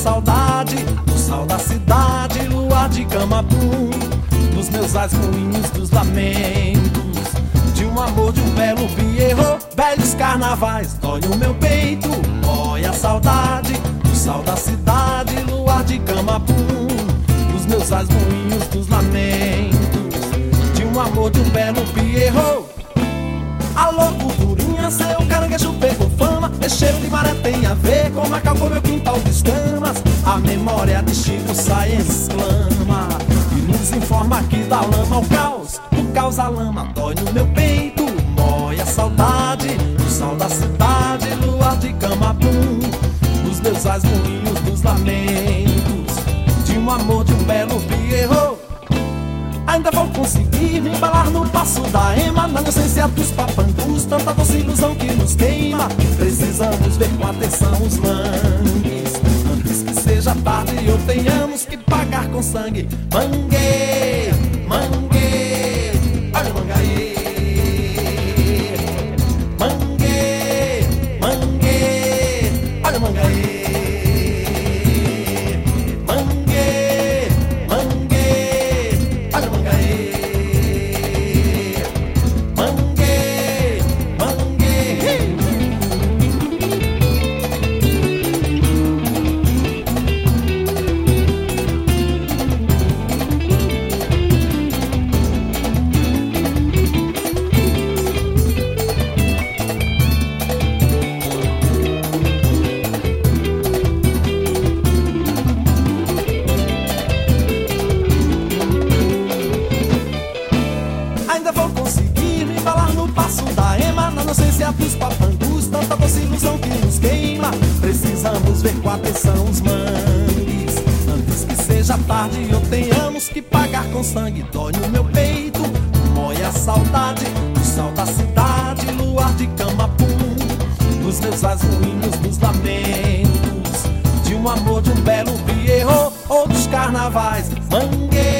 saudade, o sal da cidade, luar de camapum, dos meus ais ruins, dos lamentos, de um amor, de um belo pierrot, velhos carnavais, dói o meu peito, olha a saudade, o sal da cidade, luar de camapum, dos meus ais ruins, dos lamentos, de um amor, de um belo pierrot. Mexer de maré tem a ver com acabou meu quintal de escamas. A memória de Chico sai exclama e nos informa que da lama ao caos, o caos a lama dói no meu peito. Mói a saudade, o sal da cidade, luar de camapum. Dos meus ais moinhos, dos lamentos, de um amor, de um belo pierrot. Ainda vou conseguir me embalar no passo da ema Na inocência dos papangus Tanta doce ilusão Seja tarde ou tenhamos que pagar com sangue. Mangue, mangue, inocência dos papangus Tanta doce ilusão que nos queima. Precisamos ver com atenção os mangues. Antes que seja tarde ou tenhamos que pagar com sangue. Dói no meu peito, mói a saudade. O sal da cidade, luar de camapum Dos meus ruins, dos lamentos. De um amor, de um belo pierrot Ou dos carnavais, mangue